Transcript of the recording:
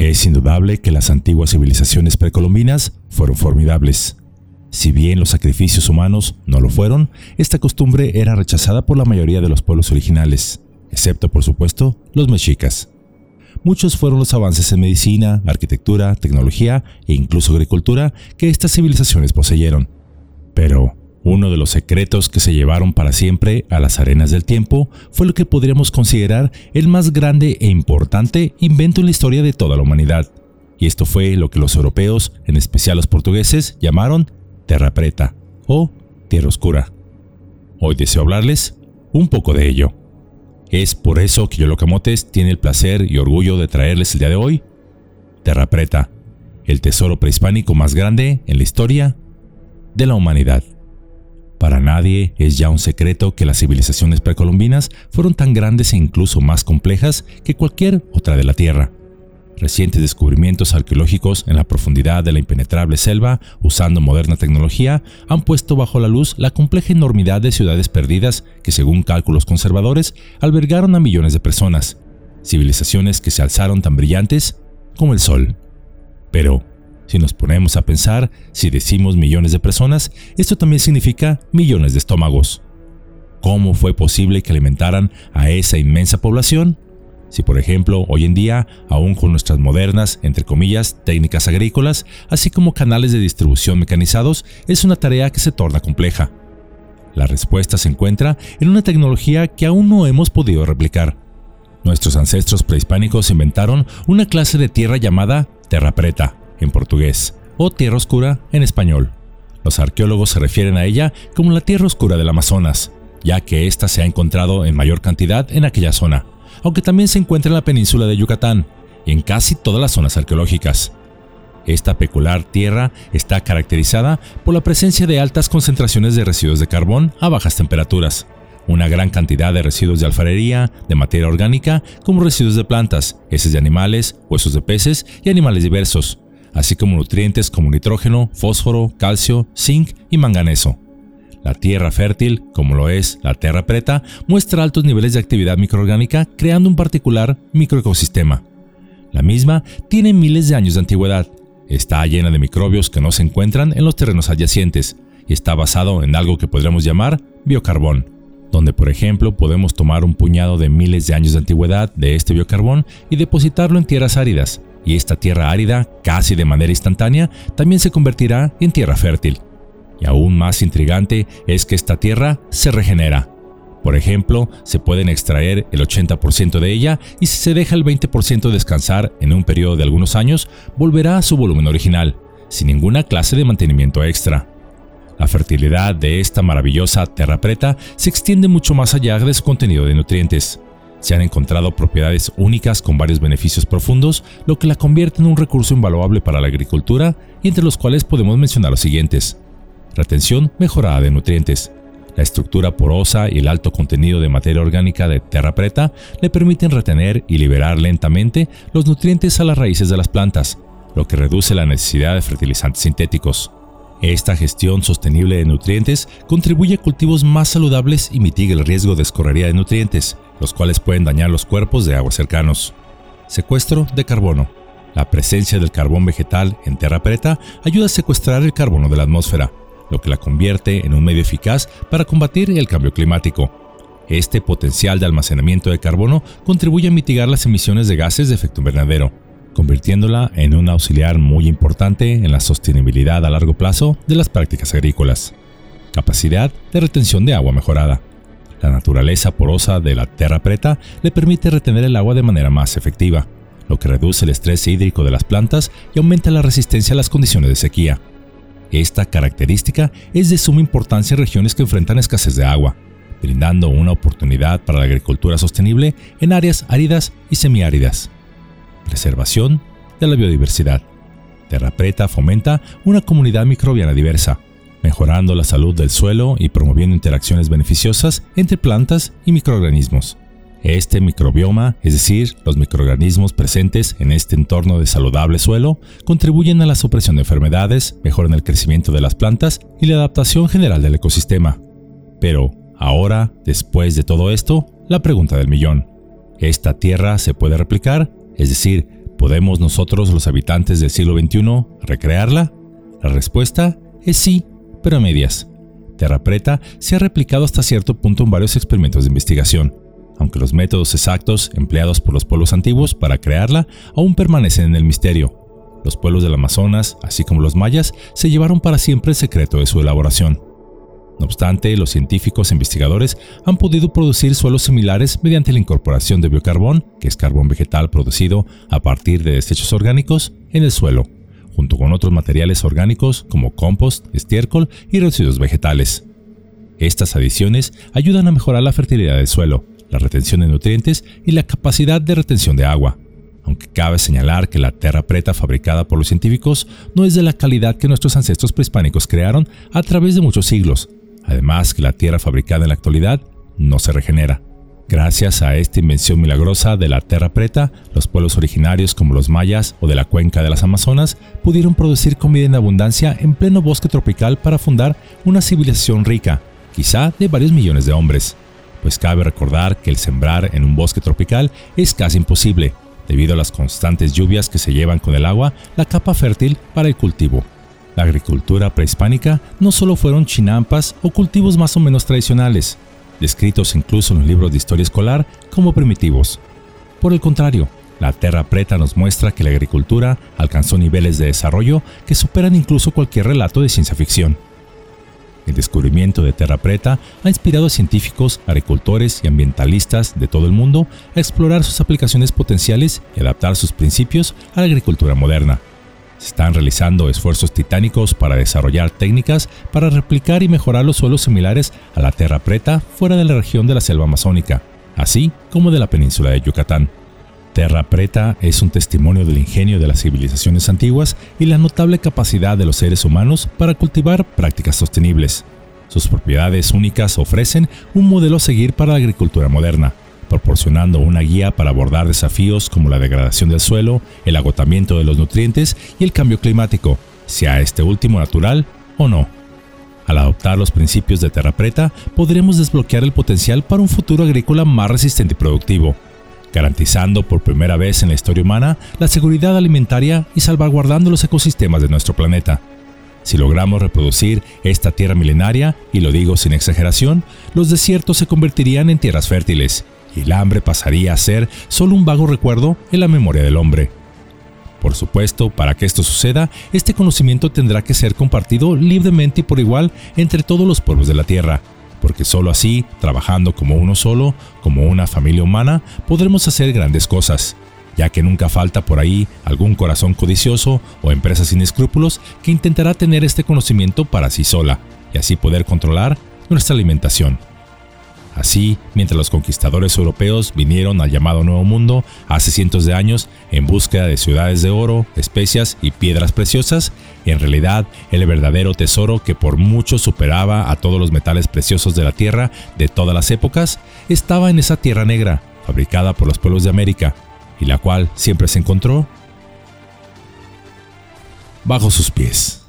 Es indudable que las antiguas civilizaciones precolombinas fueron formidables. Si bien los sacrificios humanos no lo fueron, esta costumbre era rechazada por la mayoría de los pueblos originales, excepto por supuesto los mexicas. Muchos fueron los avances en medicina, arquitectura, tecnología e incluso agricultura que estas civilizaciones poseyeron. Pero uno de los secretos que se llevaron para siempre a las arenas del tiempo fue lo que podríamos considerar el más grande e importante invento en la historia de toda la humanidad. Y esto fue lo que los europeos, en especial los portugueses, llamaron Terra Preta o Tierra Oscura. Hoy deseo hablarles un poco de ello. Es por eso que Yolocamotes tiene el placer y orgullo de traerles el día de hoy Terra Preta, el tesoro prehispánico más grande en la historia de la humanidad. Para nadie es ya un secreto que las civilizaciones precolombinas fueron tan grandes e incluso más complejas que cualquier otra de la Tierra. Recientes descubrimientos arqueológicos en la profundidad de la impenetrable selva, usando moderna tecnología, han puesto bajo la luz la compleja enormidad de ciudades perdidas que, según cálculos conservadores, albergaron a millones de personas, civilizaciones que se alzaron tan brillantes como el Sol. Pero, si nos ponemos a pensar, si decimos millones de personas, esto también significa millones de estómagos. ¿Cómo fue posible que alimentaran a esa inmensa población? Si por ejemplo hoy en día, aún con nuestras modernas, entre comillas, técnicas agrícolas, así como canales de distribución mecanizados, es una tarea que se torna compleja. La respuesta se encuentra en una tecnología que aún no hemos podido replicar. Nuestros ancestros prehispánicos inventaron una clase de tierra llamada terra preta, en portugués o Tierra Oscura en español. Los arqueólogos se refieren a ella como la Tierra Oscura del Amazonas, ya que ésta se ha encontrado en mayor cantidad en aquella zona, aunque también se encuentra en la península de Yucatán y en casi todas las zonas arqueológicas. Esta peculiar tierra está caracterizada por la presencia de altas concentraciones de residuos de carbón a bajas temperaturas, una gran cantidad de residuos de alfarería, de materia orgánica, como residuos de plantas, heces de animales, huesos de peces y animales diversos, así como nutrientes como nitrógeno, fósforo, calcio, zinc y manganeso. La tierra fértil, como lo es la tierra preta, muestra altos niveles de actividad microorgánica creando un particular microecosistema. La misma tiene miles de años de antigüedad, está llena de microbios que no se encuentran en los terrenos adyacentes y está basado en algo que podríamos llamar biocarbón, donde por ejemplo podemos tomar un puñado de miles de años de antigüedad de este biocarbón y depositarlo en tierras áridas, y esta tierra árida, casi de manera instantánea, también se convertirá en tierra fértil. Y aún más intrigante es que esta tierra se regenera. Por ejemplo, se pueden extraer el 80% de ella y si se deja el 20% descansar en un periodo de algunos años, volverá a su volumen original, sin ninguna clase de mantenimiento extra. La fertilidad de esta maravillosa tierra preta se extiende mucho más allá de su contenido de nutrientes. Se han encontrado propiedades únicas con varios beneficios profundos, lo que la convierte en un recurso invaluable para la agricultura y entre los cuales podemos mencionar los siguientes. Retención mejorada de nutrientes. La estructura porosa y el alto contenido de materia orgánica de terra preta le permiten retener y liberar lentamente los nutrientes a las raíces de las plantas, lo que reduce la necesidad de fertilizantes sintéticos. Esta gestión sostenible de nutrientes contribuye a cultivos más saludables y mitiga el riesgo de escorrería de nutrientes, los cuales pueden dañar los cuerpos de agua cercanos. Secuestro de carbono. La presencia del carbón vegetal en tierra preta ayuda a secuestrar el carbono de la atmósfera, lo que la convierte en un medio eficaz para combatir el cambio climático. Este potencial de almacenamiento de carbono contribuye a mitigar las emisiones de gases de efecto invernadero, convirtiéndola en un auxiliar muy importante en la sostenibilidad a largo plazo de las prácticas agrícolas. Capacidad de retención de agua mejorada. La naturaleza porosa de la tierra preta le permite retener el agua de manera más efectiva, lo que reduce el estrés hídrico de las plantas y aumenta la resistencia a las condiciones de sequía. Esta característica es de suma importancia en regiones que enfrentan escasez de agua, brindando una oportunidad para la agricultura sostenible en áreas áridas y semiáridas. Preservación de la biodiversidad. Terra Preta fomenta una comunidad microbiana diversa, mejorando la salud del suelo y promoviendo interacciones beneficiosas entre plantas y microorganismos. Este microbioma, es decir, los microorganismos presentes en este entorno de saludable suelo, contribuyen a la supresión de enfermedades, mejoran el crecimiento de las plantas y la adaptación general del ecosistema. Pero, ahora, después de todo esto, la pregunta del millón. ¿Esta tierra se puede replicar? Es decir, ¿Podemos nosotros, los habitantes del siglo XXI, recrearla? La respuesta es sí, pero a medias. Terra Preta se ha replicado hasta cierto punto en varios experimentos de investigación, aunque los métodos exactos empleados por los pueblos antiguos para crearla aún permanecen en el misterio. Los pueblos del Amazonas, así como los mayas, se llevaron para siempre el secreto de su elaboración. No obstante, los científicos e investigadores han podido producir suelos similares mediante la incorporación de biocarbón, que es carbón vegetal producido a partir de desechos orgánicos, en el suelo, junto con otros materiales orgánicos como compost, estiércol y residuos vegetales. Estas adiciones ayudan a mejorar la fertilidad del suelo, la retención de nutrientes y la capacidad de retención de agua, aunque cabe señalar que la terra preta fabricada por los científicos no es de la calidad que nuestros ancestros prehispánicos crearon a través de muchos siglos, además que la tierra fabricada en la actualidad no se regenera. Gracias a esta invención milagrosa de la terra preta, los pueblos originarios como los mayas o de la cuenca de las Amazonas pudieron producir comida en abundancia en pleno bosque tropical para fundar una civilización rica, quizá de varios millones de hombres. Pues cabe recordar que el sembrar en un bosque tropical es casi imposible, debido a las constantes lluvias que se llevan con el agua la capa fértil para el cultivo. La agricultura prehispánica no solo fueron chinampas o cultivos más o menos tradicionales, descritos incluso en los libros de historia escolar como primitivos. Por el contrario, la Terra Preta nos muestra que la agricultura alcanzó niveles de desarrollo que superan incluso cualquier relato de ciencia ficción. El descubrimiento de Terra Preta ha inspirado a científicos, agricultores y ambientalistas de todo el mundo a explorar sus aplicaciones potenciales y adaptar sus principios a la agricultura moderna. Se están realizando esfuerzos titánicos para desarrollar técnicas para replicar y mejorar los suelos similares a la Terra Preta fuera de la región de la selva amazónica, así como de la península de Yucatán. Terra Preta es un testimonio del ingenio de las civilizaciones antiguas y la notable capacidad de los seres humanos para cultivar prácticas sostenibles. Sus propiedades únicas ofrecen un modelo a seguir para la agricultura moderna, proporcionando una guía para abordar desafíos como la degradación del suelo, el agotamiento de los nutrientes y el cambio climático, sea este último natural o no. Al adoptar los principios de Terra Preta, podremos desbloquear el potencial para un futuro agrícola más resistente y productivo garantizando por primera vez en la historia humana la seguridad alimentaria y salvaguardando los ecosistemas de nuestro planeta. Si logramos reproducir esta tierra milenaria, y lo digo sin exageración, los desiertos se convertirían en tierras fértiles y el hambre pasaría a ser solo un vago recuerdo en la memoria del hombre. Por supuesto, para que esto suceda, este conocimiento tendrá que ser compartido libremente y por igual entre todos los pueblos de la Tierra, porque solo así, trabajando como uno solo, como una familia humana, podremos hacer grandes cosas, ya que nunca falta por ahí algún corazón codicioso o empresa sin escrúpulos que intentará tener este conocimiento para sí sola y así poder controlar nuestra alimentación. Así, mientras los conquistadores europeos vinieron al llamado Nuevo Mundo hace cientos de años en búsqueda de ciudades de oro, especias y piedras preciosas, en realidad el verdadero tesoro que por mucho superaba a todos los metales preciosos de la tierra de todas las épocas, estaba en esa tierra negra, fabricada por los pueblos de América, y la cual siempre se encontró bajo sus pies.